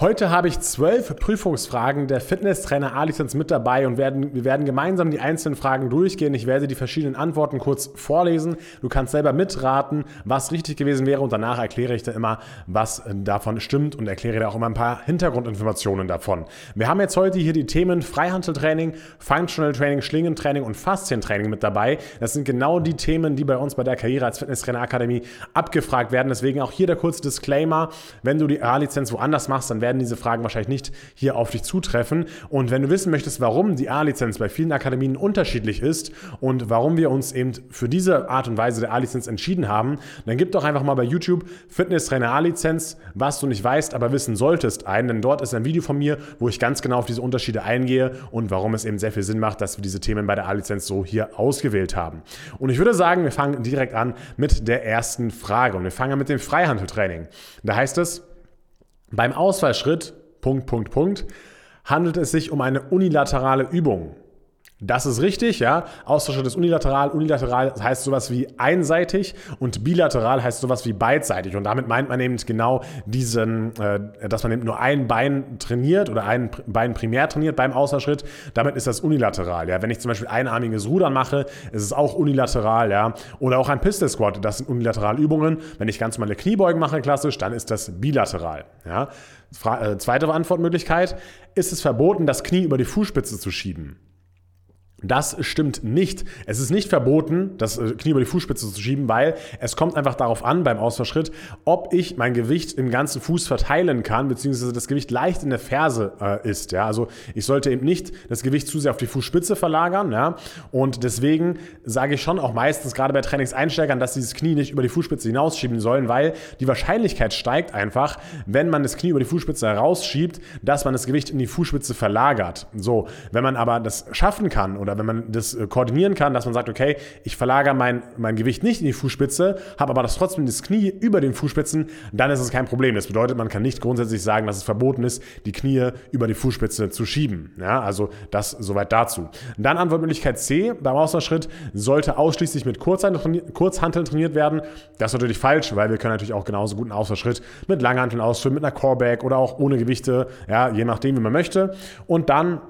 Heute habe ich zwölf Prüfungsfragen der Fitnesstrainer A-Lizenz mit dabei und werden, wir werden gemeinsam die einzelnen Fragen durchgehen. Ich werde die verschiedenen Antworten kurz vorlesen. Du kannst selber mitraten, was richtig gewesen wäre und danach erkläre ich dir immer, was davon stimmt und erkläre dir auch immer ein paar Hintergrundinformationen davon. Wir haben jetzt heute hier die Themen Freihandeltraining, Functional Training, Schlingentraining und Faszientraining mit dabei. Das sind genau die Themen, die bei uns bei der Karriere als Fitnesstrainer Akademie abgefragt werden. Deswegen auch hier der kurze Disclaimer. Wenn du die A-Lizenz woanders machst, dann diese Fragen wahrscheinlich nicht hier auf dich zutreffen. Und wenn du wissen möchtest, warum die A-Lizenz bei vielen Akademien unterschiedlich ist und warum wir uns eben für diese Art und Weise der A-Lizenz entschieden haben, dann gib doch einfach mal bei YouTube Fitnesstrainer A-Lizenz, was du nicht weißt, aber wissen solltest, ein. Denn dort ist ein Video von mir, wo ich ganz genau auf diese Unterschiede eingehe und warum es eben sehr viel Sinn macht, dass wir diese Themen bei der A-Lizenz so hier ausgewählt haben. Und ich würde sagen, wir fangen direkt an mit der ersten Frage. Und wir fangen mit dem Freihandeltraining. Da heißt es, beim Ausfallschritt, Punkt, Punkt, Punkt, handelt es sich um eine unilaterale Übung. Das ist richtig, ja. Austauschschritt ist unilateral. Unilateral heißt sowas wie einseitig und bilateral heißt sowas wie beidseitig. Und damit meint man eben genau diesen, äh, dass man eben nur ein Bein trainiert oder ein Bein primär trainiert beim Außerschritt. Damit ist das unilateral, ja. Wenn ich zum Beispiel einarmiges Rudern mache, ist es auch unilateral, ja. Oder auch ein Pistol Squat, das sind unilaterale Übungen. Wenn ich ganz normale Kniebeugen mache, klassisch, dann ist das bilateral, ja. Fra äh, zweite Antwortmöglichkeit, ist es verboten, das Knie über die Fußspitze zu schieben? Das stimmt nicht. Es ist nicht verboten, das äh, Knie über die Fußspitze zu schieben, weil es kommt einfach darauf an beim Ausfallschritt, ob ich mein Gewicht im ganzen Fuß verteilen kann, beziehungsweise das Gewicht leicht in der Ferse äh, ist. Ja? Also ich sollte eben nicht das Gewicht zu sehr auf die Fußspitze verlagern. Ja? Und deswegen sage ich schon auch meistens, gerade bei Trainingseinsteigern, dass sie das Knie nicht über die Fußspitze hinausschieben sollen, weil die Wahrscheinlichkeit steigt einfach, wenn man das Knie über die Fußspitze herausschiebt, dass man das Gewicht in die Fußspitze verlagert. So, wenn man aber das schaffen kann oder wenn man das äh, koordinieren kann, dass man sagt, okay, ich verlagere mein, mein Gewicht nicht in die Fußspitze, habe aber das trotzdem das Knie über den Fußspitzen, dann ist es kein Problem. Das bedeutet, man kann nicht grundsätzlich sagen, dass es verboten ist, die Knie über die Fußspitze zu schieben. Ja, also das soweit dazu. Dann Antwortmöglichkeit C beim Ausfallschritt sollte ausschließlich mit Kurzhanteln trainiert werden. Das ist natürlich falsch, weil wir können natürlich auch genauso gut einen mit Langhanteln ausführen, mit einer Coreback oder auch ohne Gewichte, ja, je nachdem, wie man möchte. Und dann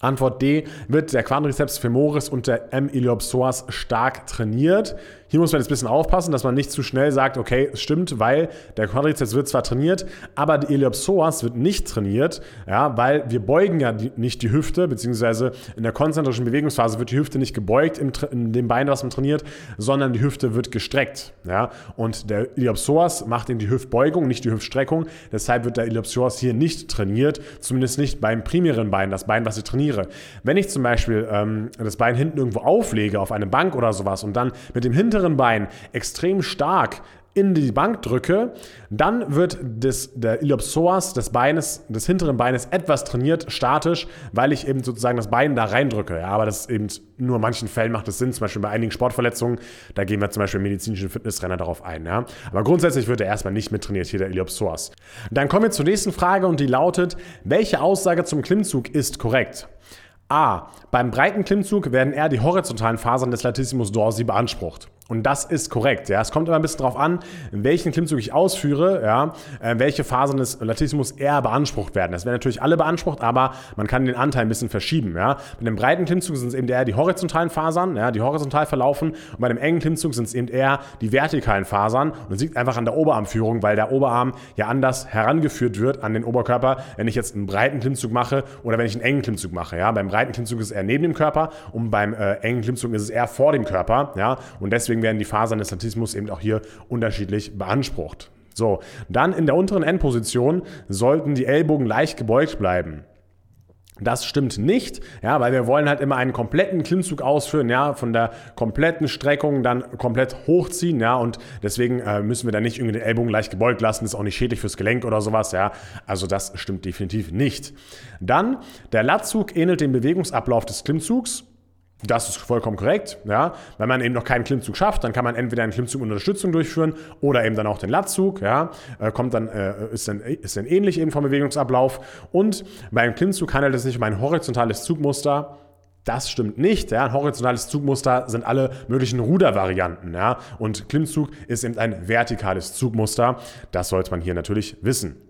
Antwort D, wird der Quadriceps femoris und der M. iliopsoas stark trainiert. Hier muss man jetzt ein bisschen aufpassen, dass man nicht zu schnell sagt, okay, es stimmt, weil der Quadriceps wird zwar trainiert, aber die Iliopsoas wird nicht trainiert, ja, weil wir beugen ja die, nicht die Hüfte, beziehungsweise in der konzentrischen Bewegungsphase wird die Hüfte nicht gebeugt im, in dem Bein, was man trainiert, sondern die Hüfte wird gestreckt, ja, und der Iliopsoas macht eben die Hüftbeugung, nicht die Hüftstreckung, deshalb wird der Iliopsoas hier nicht trainiert, zumindest nicht beim primären Bein, das Bein, was ich trainiere. Wenn ich zum Beispiel ähm, das Bein hinten irgendwo auflege, auf eine Bank oder sowas und dann mit dem hinteren Bein extrem stark in die Bank drücke, dann wird das, der Iliopsoas des Beines, des hinteren Beines etwas trainiert, statisch, weil ich eben sozusagen das Bein da reindrücke. Ja, aber das ist eben nur in manchen Fällen macht es Sinn, zum Beispiel bei einigen Sportverletzungen, da gehen wir zum Beispiel medizinischen Fitnesstrainer darauf ein. Ja. Aber grundsätzlich wird er erstmal nicht mit trainiert, hier der Iliopsoas. Dann kommen wir zur nächsten Frage und die lautet, welche Aussage zum Klimmzug ist korrekt? A. Beim breiten Klimmzug werden eher die horizontalen Fasern des Latissimus dorsi beansprucht. Und das ist korrekt. Ja. Es kommt immer ein bisschen darauf an, welchen Klimmzug ich ausführe, ja, äh, welche Fasern des Latissimus eher beansprucht werden. Das werden natürlich alle beansprucht, aber man kann den Anteil ein bisschen verschieben. Ja. Bei dem breiten Klimmzug sind es eben eher die horizontalen Fasern, ja, die horizontal verlaufen. Und bei dem engen Klimmzug sind es eben eher die vertikalen Fasern. Und es liegt einfach an der Oberarmführung, weil der Oberarm ja anders herangeführt wird an den Oberkörper, wenn ich jetzt einen breiten Klimmzug mache oder wenn ich einen engen Klimmzug mache. Ja. Beim breiten Klimmzug ist es eher neben dem Körper und beim äh, engen Klimmzug ist es eher vor dem Körper. Ja. Und deswegen Deswegen werden die Fasern des Latissimus eben auch hier unterschiedlich beansprucht. So, dann in der unteren Endposition sollten die Ellbogen leicht gebeugt bleiben. Das stimmt nicht, ja, weil wir wollen halt immer einen kompletten Klimmzug ausführen, ja, von der kompletten Streckung dann komplett hochziehen, ja, und deswegen äh, müssen wir dann nicht irgendwie den Ellbogen leicht gebeugt lassen, ist auch nicht schädlich fürs Gelenk oder sowas, ja. Also das stimmt definitiv nicht. Dann, der Latzug ähnelt dem Bewegungsablauf des Klimmzugs. Das ist vollkommen korrekt. Ja. Wenn man eben noch keinen Klimmzug schafft, dann kann man entweder einen Klimmzug mit Unterstützung durchführen oder eben dann auch den Latzug. Ja. Äh, kommt dann, äh, ist, dann, ist dann ähnlich eben vom Bewegungsablauf. Und beim Klimmzug handelt es sich um ein horizontales Zugmuster. Das stimmt nicht. Ja. Ein horizontales Zugmuster sind alle möglichen Rudervarianten. Ja. Und Klimmzug ist eben ein vertikales Zugmuster. Das sollte man hier natürlich wissen.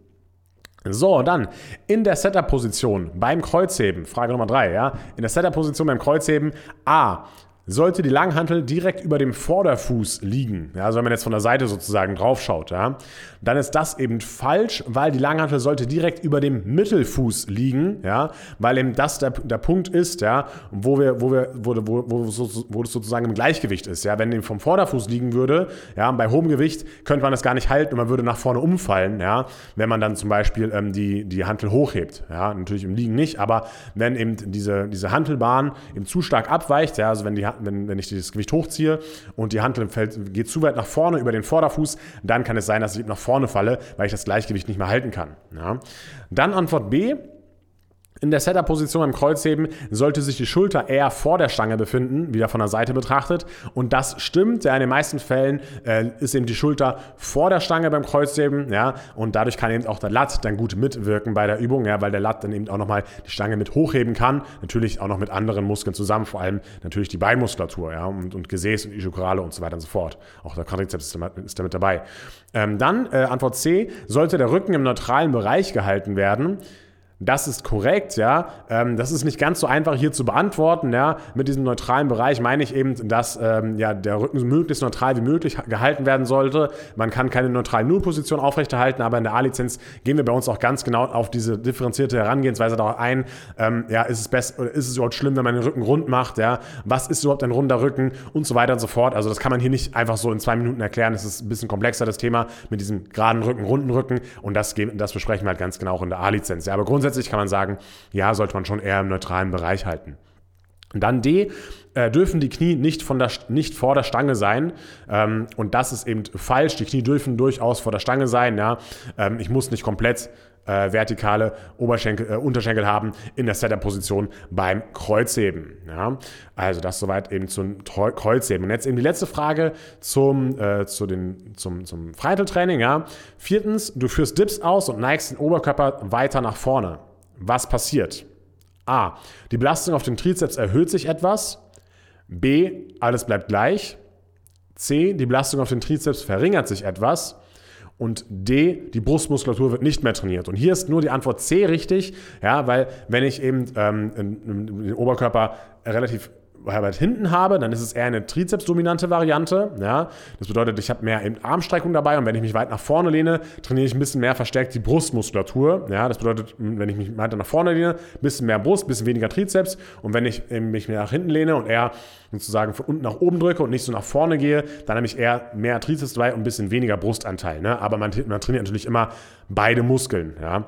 So, dann in der Setup-Position beim Kreuzheben, Frage Nummer 3, ja, in der Setup-Position beim Kreuzheben, A, sollte die Langhantel direkt über dem Vorderfuß liegen, ja, also wenn man jetzt von der Seite sozusagen drauf schaut, ja, dann ist das eben falsch, weil die Langhantel sollte direkt über dem Mittelfuß liegen, ja, weil eben das der, der Punkt ist, ja, wo wir, wo wir, wo, wo, wo, wo es sozusagen im Gleichgewicht ist, ja, wenn eben vom Vorderfuß liegen würde, ja, bei hohem Gewicht könnte man das gar nicht halten und man würde nach vorne umfallen, ja, wenn man dann zum Beispiel ähm, die, die Hantel hochhebt, ja, natürlich im Liegen nicht, aber wenn eben diese, diese Hantelbahn eben zu stark abweicht, ja, also wenn die wenn, wenn ich das Gewicht hochziehe und die Hantel fällt, geht zu weit nach vorne über den Vorderfuß, dann kann es sein, dass ich nach vorne falle, weil ich das Gleichgewicht nicht mehr halten kann. Ja. Dann Antwort B. In der Setup-Position beim Kreuzheben sollte sich die Schulter eher vor der Stange befinden, wieder von der Seite betrachtet. Und das stimmt, ja, in den meisten Fällen äh, ist eben die Schulter vor der Stange beim Kreuzheben, ja, und dadurch kann eben auch der Lat dann gut mitwirken bei der Übung, ja, weil der Lat dann eben auch nochmal die Stange mit hochheben kann, natürlich auch noch mit anderen Muskeln zusammen, vor allem natürlich die Beinmuskulatur, ja, und, und Gesäß und Ischiokorale und so weiter und so fort. Auch der Quadrizeps ist, ist damit dabei. Ähm, dann äh, Antwort C, sollte der Rücken im neutralen Bereich gehalten werden. Das ist korrekt, ja. Ähm, das ist nicht ganz so einfach hier zu beantworten, ja. Mit diesem neutralen Bereich meine ich eben, dass ähm, ja, der Rücken möglichst neutral wie möglich gehalten werden sollte. Man kann keine neutrale Nullposition aufrechterhalten, aber in der A-Lizenz gehen wir bei uns auch ganz genau auf diese differenzierte Herangehensweise darauf ein. Ähm, ja, ist es best oder ist es überhaupt schlimm, wenn man den Rücken rund macht, ja? Was ist überhaupt ein runder Rücken und so weiter und so fort. Also das kann man hier nicht einfach so in zwei Minuten erklären. Es ist ein bisschen komplexer, das Thema mit diesem geraden Rücken, runden Rücken und das, das besprechen wir halt ganz genau auch in der A-Lizenz. Ja, aber grundsätzlich grundsätzlich kann man sagen, ja, sollte man schon eher im neutralen Bereich halten. Und dann D, äh, dürfen die Knie nicht, von der, nicht vor der Stange sein. Ähm, und das ist eben falsch. Die Knie dürfen durchaus vor der Stange sein. Ja? Ähm, ich muss nicht komplett äh, vertikale Oberschenkel, äh, Unterschenkel haben in der Setup-Position beim Kreuzheben. Ja? Also das soweit eben zum Kreuzheben. Und jetzt eben die letzte Frage zum, äh, zu den, zum, zum Freiteltraining. Ja? Viertens, du führst Dips aus und neigst den Oberkörper weiter nach vorne. Was passiert? A. Die Belastung auf den Trizeps erhöht sich etwas. B. Alles bleibt gleich. C. Die Belastung auf den Trizeps verringert sich etwas. Und D, die Brustmuskulatur wird nicht mehr trainiert. Und hier ist nur die Antwort C richtig, ja, weil wenn ich eben ähm, den Oberkörper relativ weit hinten habe, dann ist es eher eine Trizeps-dominante Variante. Ja? Das bedeutet, ich habe mehr Armstreckung dabei und wenn ich mich weit nach vorne lehne, trainiere ich ein bisschen mehr verstärkt die Brustmuskulatur. Ja? Das bedeutet, wenn ich mich weiter nach vorne lehne, ein bisschen mehr Brust, ein bisschen weniger Trizeps und wenn ich mich mehr nach hinten lehne und eher sozusagen von unten nach oben drücke und nicht so nach vorne gehe, dann habe ich eher mehr Trizeps dabei und ein bisschen weniger Brustanteil. Ne? Aber man, man trainiert natürlich immer beide Muskeln. Ja?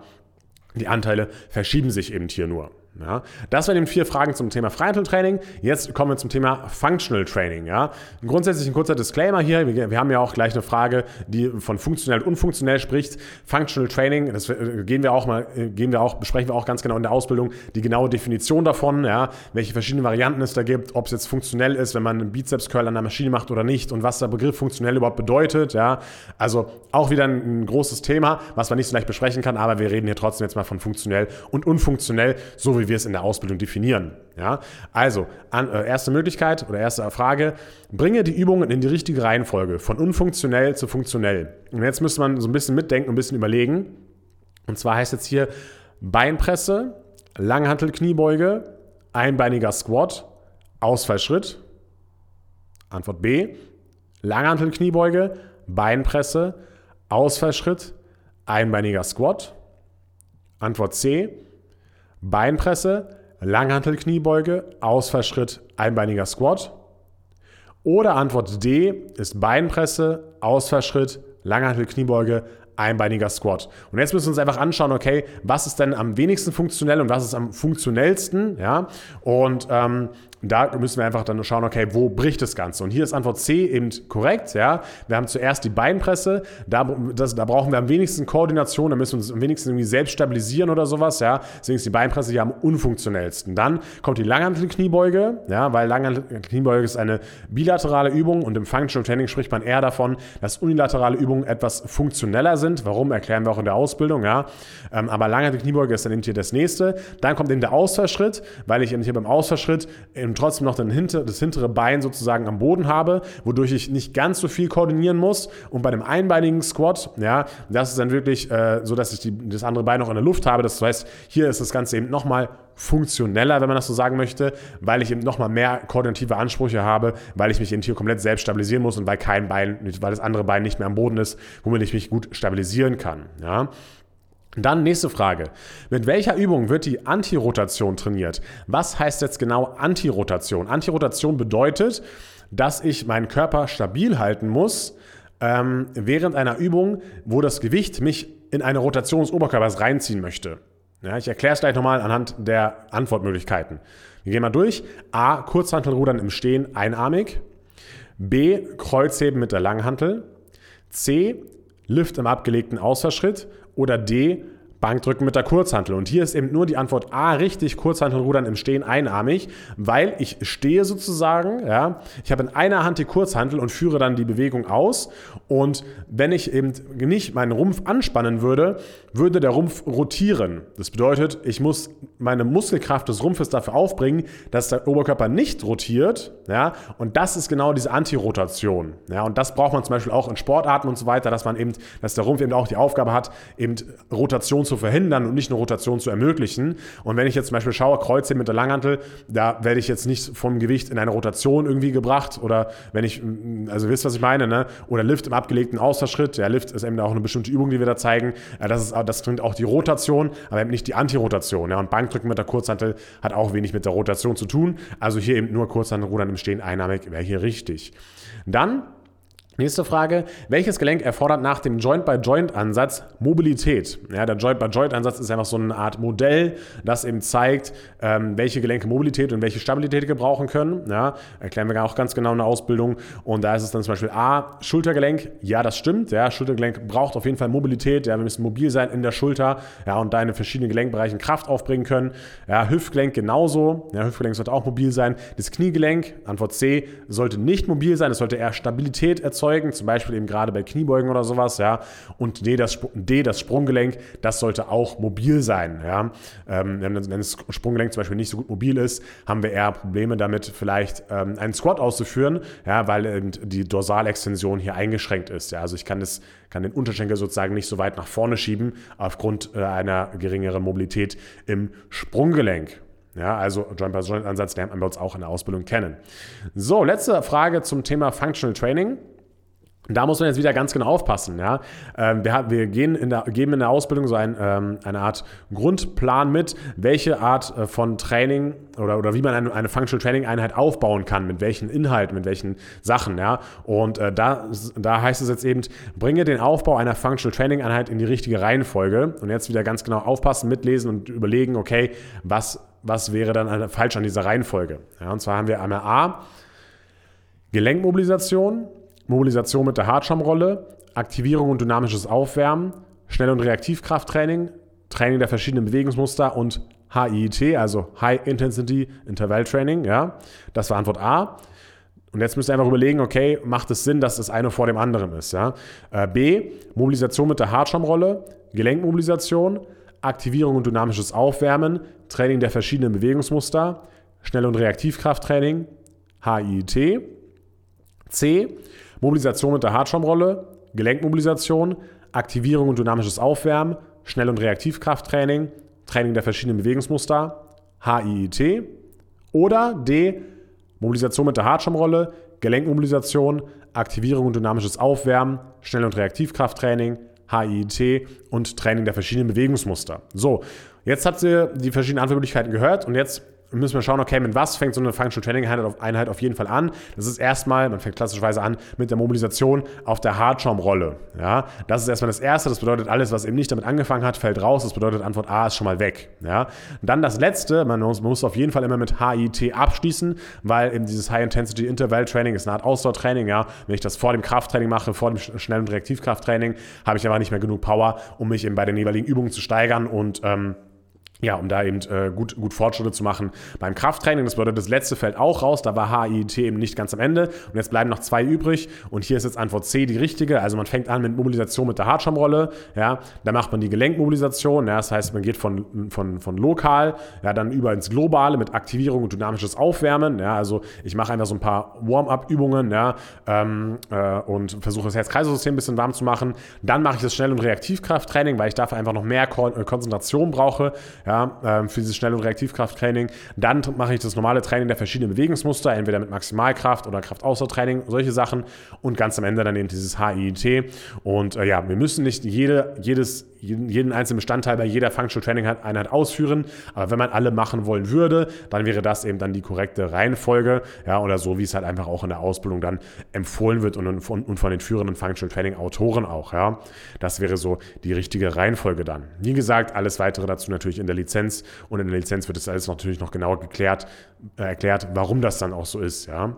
Die Anteile verschieben sich eben hier nur. Ja, das waren eben vier Fragen zum Thema Freihandeltraining. Jetzt kommen wir zum Thema Functional Training. Ja. Grundsätzlich ein kurzer Disclaimer hier. Wir, wir, haben ja auch gleich eine Frage, die von funktionell und unfunktionell spricht. Functional Training, das äh, gehen wir auch mal, äh, gehen wir auch, besprechen wir auch ganz genau in der Ausbildung die genaue Definition davon, ja, welche verschiedenen Varianten es da gibt, ob es jetzt funktionell ist, wenn man einen Bizeps Curl an der Maschine macht oder nicht und was der Begriff funktionell überhaupt bedeutet. Ja. Also auch wieder ein, ein großes Thema, was man nicht so leicht besprechen kann, aber wir reden hier trotzdem jetzt mal von funktionell und unfunktionell, so wie wir es in der Ausbildung definieren. Ja? Also, an, äh, erste Möglichkeit oder erste Frage, bringe die Übungen in die richtige Reihenfolge, von unfunktionell zu funktionell. Und jetzt müsste man so ein bisschen mitdenken, ein bisschen überlegen. Und zwar heißt jetzt hier Beinpresse, Langhantel-Kniebeuge, einbeiniger Squat, Ausfallschritt. Antwort B, Langhantel-Kniebeuge, Beinpresse, Ausfallschritt, einbeiniger Squat. Antwort C, Beinpresse, Langhantel-Kniebeuge, Ausfallschritt, einbeiniger Squat. Oder Antwort D ist Beinpresse, Ausfallschritt, Langhantel-Kniebeuge, einbeiniger Squat. Und jetzt müssen wir uns einfach anschauen, okay, was ist denn am wenigsten funktionell und was ist am funktionellsten, ja? Und ähm, da müssen wir einfach dann schauen, okay, wo bricht das Ganze? Und hier ist Antwort C eben korrekt, ja. Wir haben zuerst die Beinpresse, da, das, da brauchen wir am wenigsten Koordination, da müssen wir uns am wenigsten irgendwie selbst stabilisieren oder sowas, ja. Deswegen ist die Beinpresse hier am unfunktionellsten. Dann kommt die Langhantel-Kniebeuge, ja, weil Langhantel-Kniebeuge ist eine bilaterale Übung und im Functional Training spricht man eher davon, dass unilaterale Übungen etwas funktioneller sind. Warum, erklären wir auch in der Ausbildung, ja. Ähm, aber Langhantel-Kniebeuge ist dann eben hier das nächste. Dann kommt eben der Ausfallschritt, weil ich eben hier beim Ausfallschritt eben trotzdem noch hinter, das hintere Bein sozusagen am Boden habe, wodurch ich nicht ganz so viel koordinieren muss. Und bei dem einbeinigen Squat, ja, das ist dann wirklich äh, so, dass ich die, das andere Bein noch in der Luft habe. Das heißt, hier ist das Ganze eben nochmal funktioneller, wenn man das so sagen möchte, weil ich eben nochmal mehr koordinative Ansprüche habe, weil ich mich eben hier komplett selbst stabilisieren muss und weil kein Bein, weil das andere Bein nicht mehr am Boden ist, womit ich mich gut stabilisieren kann. Ja. Dann nächste Frage. Mit welcher Übung wird die Antirotation trainiert? Was heißt jetzt genau Antirotation? Antirotation bedeutet, dass ich meinen Körper stabil halten muss ähm, während einer Übung, wo das Gewicht mich in eine Rotation des Oberkörpers reinziehen möchte. Ja, ich erkläre es gleich nochmal anhand der Antwortmöglichkeiten. Wir gehen mal durch. A. Kurzhantelrudern im Stehen einarmig. B. Kreuzheben mit der Langhantel. C. Lift im abgelegten Ausfallschritt oder D, Bankdrücken mit der Kurzhantel. Und hier ist eben nur die Antwort A richtig, Kurzhantelrudern im Stehen einarmig, weil ich stehe sozusagen, ja, ich habe in einer Hand die Kurzhantel und führe dann die Bewegung aus. Und wenn ich eben nicht meinen Rumpf anspannen würde, würde der Rumpf rotieren. Das bedeutet, ich muss meine Muskelkraft des Rumpfes dafür aufbringen, dass der Oberkörper nicht rotiert, ja, und das ist genau diese Antirotation, ja, und das braucht man zum Beispiel auch in Sportarten und so weiter, dass man eben, dass der Rumpf eben auch die Aufgabe hat, eben Rotation zu verhindern und nicht eine Rotation zu ermöglichen. Und wenn ich jetzt zum Beispiel schaue, Kreuze mit der Langhantel, da werde ich jetzt nicht vom Gewicht in eine Rotation irgendwie gebracht oder wenn ich, also wisst, was ich meine, ne? Oder Lift im abgelegten Ausfallschritt. Der Lift ist eben auch eine bestimmte Übung, die wir da zeigen. Das, ist, das bringt auch die Rotation, aber eben nicht die Antirotation. Ja? Und Bankdrücken mit der Kurzhantel hat auch wenig mit der Rotation zu tun. Also hier eben nur Kurzhantelrudern im Stehen einnahmig wäre hier richtig. Dann Nächste Frage. Welches Gelenk erfordert nach dem Joint-by-Joint-Ansatz Mobilität? Ja, der Joint-by-Joint-Ansatz ist einfach so eine Art Modell, das eben zeigt, ähm, welche Gelenke Mobilität und welche Stabilität gebrauchen können. Ja, erklären wir auch ganz genau in der Ausbildung. Und da ist es dann zum Beispiel A, Schultergelenk. Ja, das stimmt. Ja, Schultergelenk braucht auf jeden Fall Mobilität. Ja, wir müssen mobil sein in der Schulter ja, und da in verschiedenen Gelenkbereichen Kraft aufbringen können. Ja, Hüftgelenk genauso. Ja, Hüftgelenk sollte auch mobil sein. Das Kniegelenk, Antwort C, sollte nicht mobil sein. Es sollte eher Stabilität erzeugen erzeugen, zum Beispiel eben gerade bei Kniebeugen oder sowas, ja. Und D, das, D, das Sprunggelenk, das sollte auch mobil sein, ja. Ähm, wenn das Sprunggelenk zum Beispiel nicht so gut mobil ist, haben wir eher Probleme damit, vielleicht ähm, einen Squat auszuführen, ja, weil eben die Dorsalextension hier eingeschränkt ist, ja. Also ich kann, das, kann den Unterschenkel sozusagen nicht so weit nach vorne schieben aufgrund äh, einer geringeren Mobilität im Sprunggelenk. Ja, also Joint-by-Joint-Ansatz lernt man bei uns auch in der Ausbildung kennen. So, letzte Frage zum Thema Functional Training. Da muss man jetzt wieder ganz genau aufpassen. Ja? Ähm, wir, wir gehen in der, geben in der Ausbildung so ein, ähm, eine Art Grundplan mit, welche Art äh, von Training oder, oder wie man eine, eine Functional Training Einheit aufbauen kann, mit welchen Inhalten, mit welchen Sachen. Ja? Und äh, da, da heißt es jetzt eben, bringe den Aufbau einer Functional Training Einheit in die richtige Reihenfolge. Und jetzt wieder ganz genau aufpassen, mitlesen und überlegen, okay, was, was wäre dann falsch an dieser Reihenfolge? Ja? Und zwar haben wir einmal A, Gelenkmobilisation, Mobilisation mit der Hartschirmrolle, Aktivierung und dynamisches Aufwärmen, Schnell- und Reaktivkrafttraining, Training der verschiedenen Bewegungsmuster und HIIT, also High Intensity Interval Training. Ja, das war Antwort A. Und jetzt müsst ihr einfach überlegen, okay, macht es Sinn, dass das eine vor dem anderen ist? Ja? Äh, B, Mobilisation mit der Hartschirmrolle, Gelenkmobilisation, Aktivierung und dynamisches Aufwärmen, Training der verschiedenen Bewegungsmuster, Schnell- und Reaktivkrafttraining, HIIT. C, Mobilisation mit der Hartschirmrolle, Gelenkmobilisation, Aktivierung und dynamisches Aufwärmen, Schnell- und Reaktivkrafttraining, Training der verschiedenen Bewegungsmuster, HIIT. Oder D, Mobilisation mit der Hartschirmrolle, Gelenkmobilisation, Aktivierung und dynamisches Aufwärmen, Schnell- und Reaktivkrafttraining, HIIT und Training der verschiedenen Bewegungsmuster. So, jetzt habt ihr die verschiedenen Antwortmöglichkeiten gehört und jetzt müssen wir schauen, okay, mit was fängt so eine Functional Training Einheit auf, jeden Fall an? Das ist erstmal, man fängt klassischerweise an mit der Mobilisation auf der Hartschaumrolle. Ja, das ist erstmal das Erste. Das bedeutet, alles, was eben nicht damit angefangen hat, fällt raus. Das bedeutet, Antwort A ist schon mal weg. Ja, dann das Letzte, man muss, man muss auf jeden Fall immer mit HIT abschließen, weil eben dieses High Intensity Interval Training ist eine Art Ausdauertraining. Ja, wenn ich das vor dem Krafttraining mache, vor dem schnellen Reaktivkrafttraining, habe ich aber nicht mehr genug Power, um mich eben bei den jeweiligen Übungen zu steigern und ähm, ja, um da eben äh, gut, gut Fortschritte zu machen beim Krafttraining. Das bedeutet, das letzte fällt auch raus. Da war HIIT eben nicht ganz am Ende. Und jetzt bleiben noch zwei übrig. Und hier ist jetzt Antwort C die richtige. Also man fängt an mit Mobilisation mit der Hartschirmrolle. Ja, da macht man die Gelenkmobilisation. Ja, das heißt, man geht von, von, von lokal ja, dann über ins Globale mit Aktivierung und dynamisches Aufwärmen. Ja, also ich mache einfach so ein paar Warm-up-Übungen ja, ähm, äh, und versuche das Herz-Kreislauf-System ein bisschen warm zu machen. Dann mache ich das Schnell- und Reaktivkrafttraining, weil ich dafür einfach noch mehr Kon äh, Konzentration brauche. Ja, ja, ähm, für dieses Schnell- und Reaktivkrafttraining. Dann mache ich das normale Training der verschiedenen Bewegungsmuster, entweder mit Maximalkraft oder Kraftausdauertraining, solche Sachen. Und ganz am Ende dann eben dieses HIIT. Und äh, ja, wir müssen nicht jede, jedes jeden einzelnen Bestandteil bei jeder Functional Training Einheit ausführen. Aber wenn man alle machen wollen würde, dann wäre das eben dann die korrekte Reihenfolge. Ja, oder so, wie es halt einfach auch in der Ausbildung dann empfohlen wird und von, und von den führenden Functional Training Autoren auch. Ja, das wäre so die richtige Reihenfolge dann. Wie gesagt, alles weitere dazu natürlich in der Lizenz und in der Lizenz wird es alles natürlich noch genauer geklärt, äh, erklärt, warum das dann auch so ist. Ja.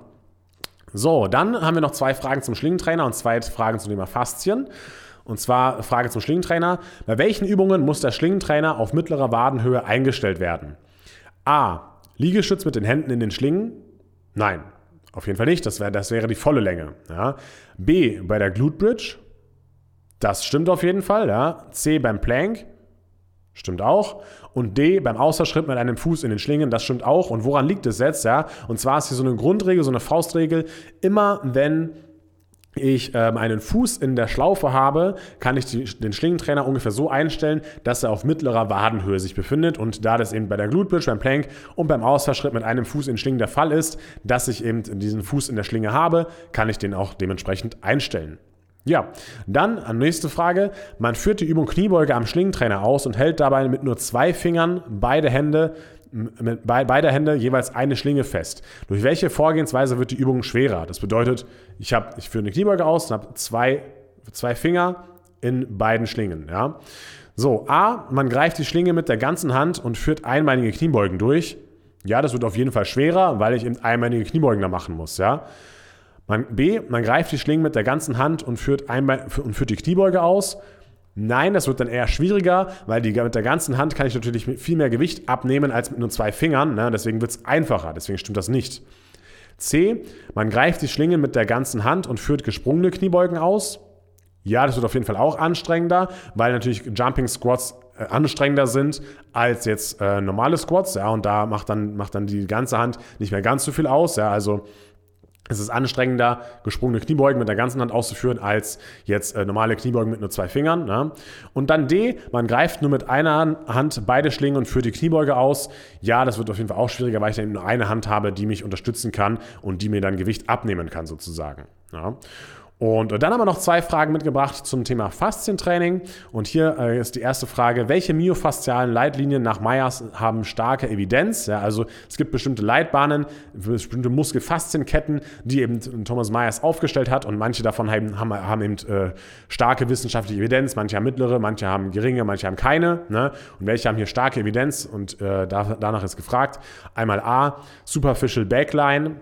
So, dann haben wir noch zwei Fragen zum Schlingentrainer und zwei Fragen zum Thema Faszien. Und zwar Frage zum Schlingentrainer. Bei welchen Übungen muss der Schlingentrainer auf mittlerer Wadenhöhe eingestellt werden? A. Liegestütz mit den Händen in den Schlingen? Nein, auf jeden Fall nicht. Das, wär, das wäre die volle Länge. Ja. B. Bei der Glute Bridge? Das stimmt auf jeden Fall. Ja. C. Beim Plank? Stimmt auch. Und D, beim Außerschritt mit einem Fuß in den Schlingen, das stimmt auch. Und woran liegt es jetzt? Ja? Und zwar ist hier so eine Grundregel, so eine Faustregel. Immer wenn ich ähm, einen Fuß in der Schlaufe habe, kann ich die, den Schlingentrainer ungefähr so einstellen, dass er auf mittlerer Wadenhöhe sich befindet. Und da das eben bei der Glute Bridge, beim Plank und beim Ausfallschritt mit einem Fuß in Schlingen der Fall ist, dass ich eben diesen Fuß in der Schlinge habe, kann ich den auch dementsprechend einstellen. Ja, dann nächste Frage. Man führt die Übung Kniebeuge am Schlingentrainer aus und hält dabei mit nur zwei Fingern beide Hände mit beider Hände jeweils eine Schlinge fest. Durch welche Vorgehensweise wird die Übung schwerer? Das bedeutet, ich, hab, ich führe eine Kniebeuge aus und habe zwei, zwei Finger in beiden Schlingen. Ja? So, A, man greift die Schlinge mit der ganzen Hand und führt einbeinige Kniebeugen durch. Ja, das wird auf jeden Fall schwerer, weil ich eben einbeinige Kniebeugen da machen muss. Ja? Man, B, man greift die Schlinge mit der ganzen Hand und führt, und führt die Kniebeuge aus. Nein, das wird dann eher schwieriger, weil die, mit der ganzen Hand kann ich natürlich viel mehr Gewicht abnehmen als mit nur zwei Fingern. Ne? Deswegen wird es einfacher. Deswegen stimmt das nicht. C. Man greift die Schlinge mit der ganzen Hand und führt gesprungene Kniebeugen aus. Ja, das wird auf jeden Fall auch anstrengender, weil natürlich Jumping Squats äh, anstrengender sind als jetzt äh, normale Squats. Ja, und da macht dann, macht dann die ganze Hand nicht mehr ganz so viel aus. Ja, also es ist anstrengender, gesprungene Kniebeugen mit der ganzen Hand auszuführen, als jetzt äh, normale Kniebeugen mit nur zwei Fingern. Ne? Und dann D, man greift nur mit einer Hand beide Schlingen und führt die Kniebeuge aus. Ja, das wird auf jeden Fall auch schwieriger, weil ich dann nur eine Hand habe, die mich unterstützen kann und die mir dann Gewicht abnehmen kann, sozusagen. Ja? Und dann haben wir noch zwei Fragen mitgebracht zum Thema Faszientraining. Und hier äh, ist die erste Frage, welche myofaszialen Leitlinien nach Meyers haben starke Evidenz? Ja, also es gibt bestimmte Leitbahnen, bestimmte Muskelfaszienketten, die eben Thomas Myers aufgestellt hat und manche davon haben, haben, haben eben äh, starke wissenschaftliche Evidenz, manche haben mittlere, manche haben geringe, manche haben keine. Ne? Und welche haben hier starke Evidenz? Und äh, danach ist gefragt. Einmal A, Superficial Backline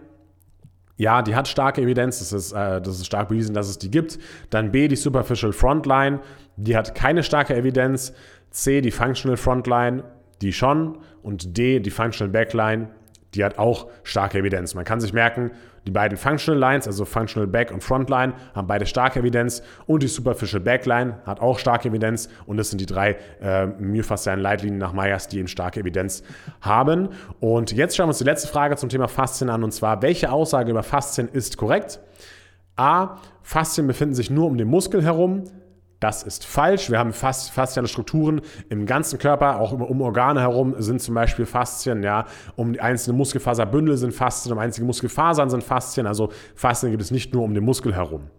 ja, die hat starke Evidenz, das ist, äh, das ist stark bewiesen, dass es die gibt. Dann B, die Superficial Frontline, die hat keine starke Evidenz. C, die Functional Frontline, die schon. Und D, die Functional Backline, die hat auch starke Evidenz. Man kann sich merken, die beiden Functional Lines, also Functional Back und Frontline, haben beide starke Evidenz und die Superficial Backline hat auch starke Evidenz und das sind die drei äh, myofaszialen Leitlinien nach Myers, die eben starke Evidenz haben. Und jetzt schauen wir uns die letzte Frage zum Thema Faszien an und zwar, welche Aussage über Faszien ist korrekt? A. Faszien befinden sich nur um den Muskel herum. Das ist falsch. Wir haben fast fasziale Strukturen im ganzen Körper, auch um Organe herum sind zum Beispiel Faszien, ja, um die einzelnen Muskelfaserbündel sind Faszien, um einzelne Muskelfasern sind Faszien. Also Faszien gibt es nicht nur um den Muskel herum.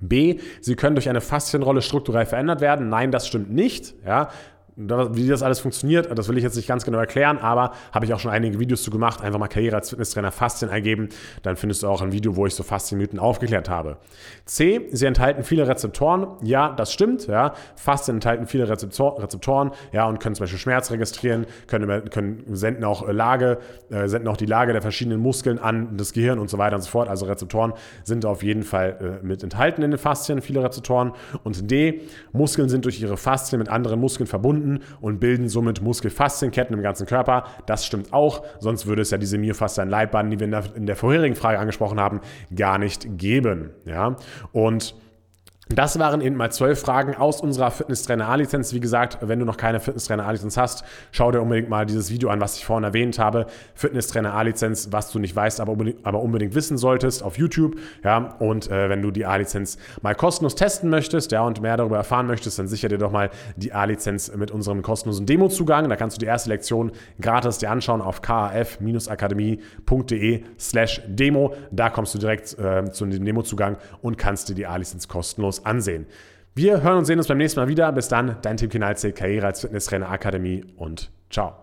B, sie können durch eine Faszienrolle strukturell verändert werden. Nein, das stimmt nicht. Ja. Wie das alles funktioniert, das will ich jetzt nicht ganz genau erklären, aber habe ich auch schon einige Videos zu gemacht. Einfach mal Karriere als Fitnesstrainer Faszien eingeben. Dann findest du auch ein Video, wo ich so Faszienmythen aufgeklärt habe. C, sie enthalten viele Rezeptoren. Ja, das stimmt. Ja. Faszien enthalten viele Rezeptor Rezeptoren ja, und können zum Beispiel Schmerz registrieren, können, können senden auch Lage, äh, senden auch die Lage der verschiedenen Muskeln an das Gehirn und so weiter und so fort. Also Rezeptoren sind auf jeden Fall äh, mit enthalten in den Faszien, viele Rezeptoren. Und D, Muskeln sind durch ihre Faszien mit anderen Muskeln verbunden verbunden und bilden somit Muskelfaszienketten im ganzen Körper. Das stimmt auch, sonst würde es ja diese Myofaszienleitbahn, die wir in der, in der vorherigen Frage angesprochen haben, gar nicht geben. Ja? Und das waren eben mal zwölf Fragen aus unserer Fitnesstrainer A-Lizenz. Wie gesagt, wenn du noch keine Fitnesstrainer A-Lizenz hast, schau dir unbedingt mal dieses Video an, was ich vorhin erwähnt habe. Fitnesstrainer A-Lizenz, was du nicht weißt, aber unbedingt, aber unbedingt wissen solltest auf YouTube. Ja, und äh, wenn du die A-Lizenz mal kostenlos testen möchtest, ja, und mehr darüber erfahren möchtest, dann sicher dir doch mal die A-Lizenz mit unserem kostenlosen Demo-Zugang. Da kannst du die erste Lektion gratis dir anschauen auf kaf-akademie.de slash Demo. Da kommst du direkt äh, zu dem Demo-Zugang und kannst dir die A-Lizenz kostenlos ansehen. Wir hören und sehen uns beim nächsten Mal wieder. Bis dann, dein Tim Kinalze, Karriere als Fitnesstrainer Akademie und ciao.